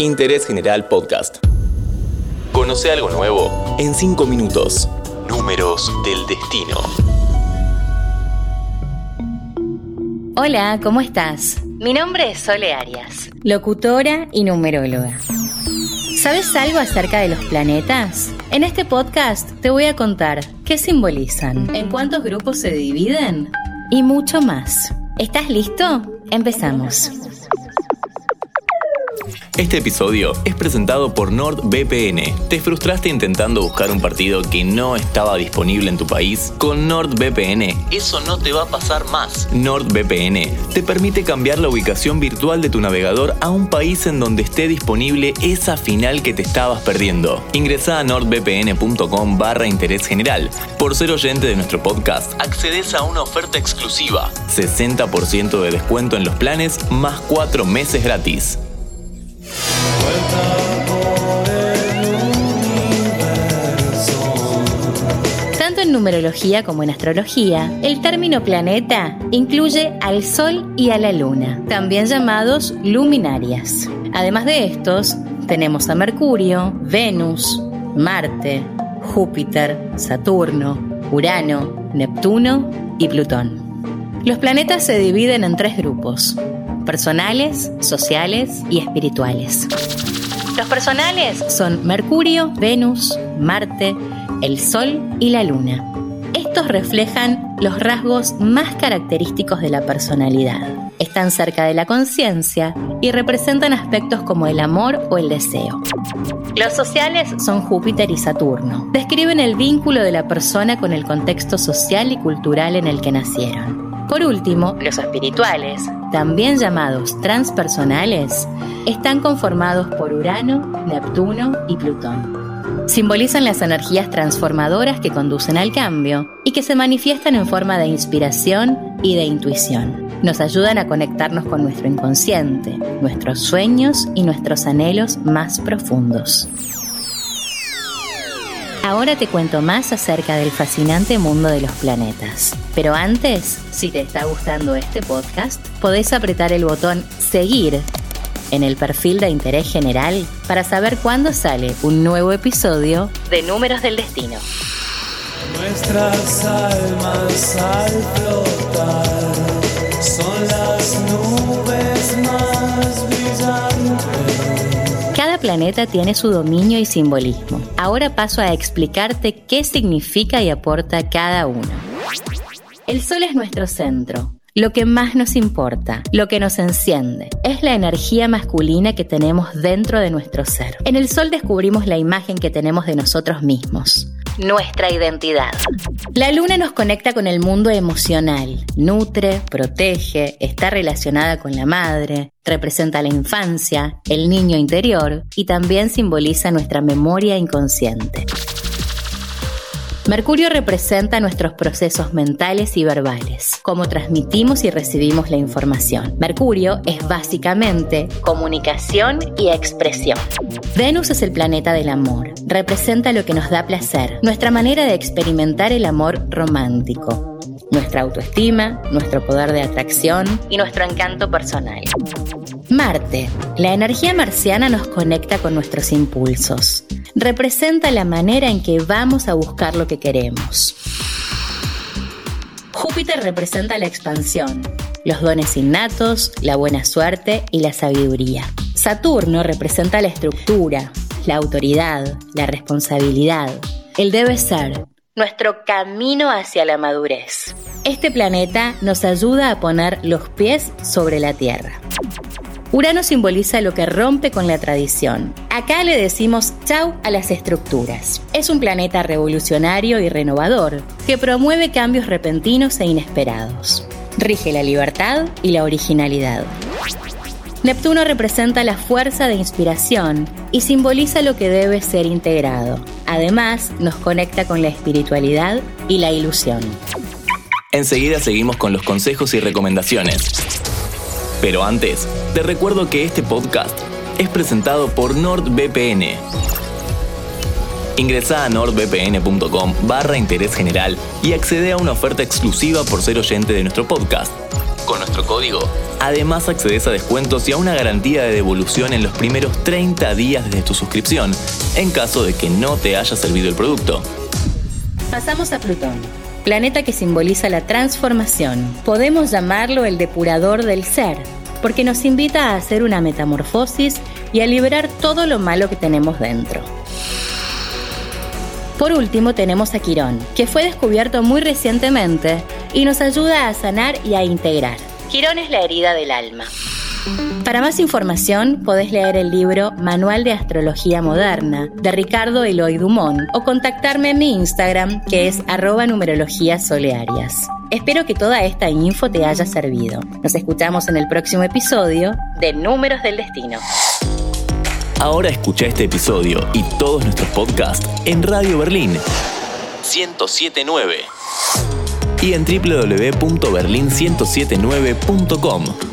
Interés General Podcast. Conoce algo nuevo en 5 minutos. Números del destino. Hola, ¿cómo estás? Mi nombre es Sole Arias, locutora y numeróloga. ¿Sabes algo acerca de los planetas? En este podcast te voy a contar qué simbolizan, en cuántos grupos se dividen y mucho más. ¿Estás listo? Empezamos. Este episodio es presentado por NordVPN. ¿Te frustraste intentando buscar un partido que no estaba disponible en tu país? Con NordVPN eso no te va a pasar más. NordVPN te permite cambiar la ubicación virtual de tu navegador a un país en donde esté disponible esa final que te estabas perdiendo. Ingresa a nordvpn.com barra interés general. Por ser oyente de nuestro podcast, accedes a una oferta exclusiva. 60% de descuento en los planes más 4 meses gratis. Tanto en numerología como en astrología, el término planeta incluye al Sol y a la Luna, también llamados luminarias. Además de estos, tenemos a Mercurio, Venus, Marte, Júpiter, Saturno, Urano, Neptuno y Plutón. Los planetas se dividen en tres grupos, personales, sociales y espirituales. Los personales son Mercurio, Venus, Marte, el Sol y la Luna. Estos reflejan los rasgos más característicos de la personalidad. Están cerca de la conciencia y representan aspectos como el amor o el deseo. Los sociales son Júpiter y Saturno. Describen el vínculo de la persona con el contexto social y cultural en el que nacieron. Por último, los espirituales, también llamados transpersonales, están conformados por Urano, Neptuno y Plutón. Simbolizan las energías transformadoras que conducen al cambio y que se manifiestan en forma de inspiración y de intuición. Nos ayudan a conectarnos con nuestro inconsciente, nuestros sueños y nuestros anhelos más profundos. Ahora te cuento más acerca del fascinante mundo de los planetas. Pero antes, si te está gustando este podcast, podés apretar el botón Seguir en el perfil de interés general para saber cuándo sale un nuevo episodio de Números del Destino. Nuestras almas al flotar son las nubes más brillantes. Planeta tiene su dominio y simbolismo. Ahora paso a explicarte qué significa y aporta cada uno. El Sol es nuestro centro, lo que más nos importa, lo que nos enciende, es la energía masculina que tenemos dentro de nuestro ser. En el Sol descubrimos la imagen que tenemos de nosotros mismos, nuestra identidad. La luna nos conecta con el mundo emocional, nutre, protege, está relacionada con la madre, representa la infancia, el niño interior y también simboliza nuestra memoria inconsciente. Mercurio representa nuestros procesos mentales y verbales, cómo transmitimos y recibimos la información. Mercurio es básicamente comunicación y expresión. Venus es el planeta del amor, representa lo que nos da placer, nuestra manera de experimentar el amor romántico, nuestra autoestima, nuestro poder de atracción y nuestro encanto personal. Marte. La energía marciana nos conecta con nuestros impulsos. Representa la manera en que vamos a buscar lo que queremos. Júpiter representa la expansión, los dones innatos, la buena suerte y la sabiduría. Saturno representa la estructura, la autoridad, la responsabilidad, el debe ser, nuestro camino hacia la madurez. Este planeta nos ayuda a poner los pies sobre la Tierra. Urano simboliza lo que rompe con la tradición. Acá le decimos chau a las estructuras. Es un planeta revolucionario y renovador que promueve cambios repentinos e inesperados. Rige la libertad y la originalidad. Neptuno representa la fuerza de inspiración y simboliza lo que debe ser integrado. Además, nos conecta con la espiritualidad y la ilusión. Enseguida seguimos con los consejos y recomendaciones. Pero antes, te recuerdo que este podcast es presentado por NordVPN. Ingresa a nordvpn.com barra interés general y accede a una oferta exclusiva por ser oyente de nuestro podcast. Con nuestro código Además accedes a descuentos y a una garantía de devolución en los primeros 30 días desde tu suscripción, en caso de que no te haya servido el producto. Pasamos a Plutón, planeta que simboliza la transformación. Podemos llamarlo el depurador del ser, porque nos invita a hacer una metamorfosis y a liberar todo lo malo que tenemos dentro. Por último tenemos a Quirón, que fue descubierto muy recientemente y nos ayuda a sanar y a integrar. Quirón es la herida del alma. Para más información podés leer el libro Manual de Astrología Moderna de Ricardo Eloy Dumont o contactarme en mi Instagram que es arroba numerología solearias. Espero que toda esta info te haya servido. Nos escuchamos en el próximo episodio de Números del Destino. Ahora escucha este episodio y todos nuestros podcasts en Radio Berlín 1079 y en www.berlin1079.com.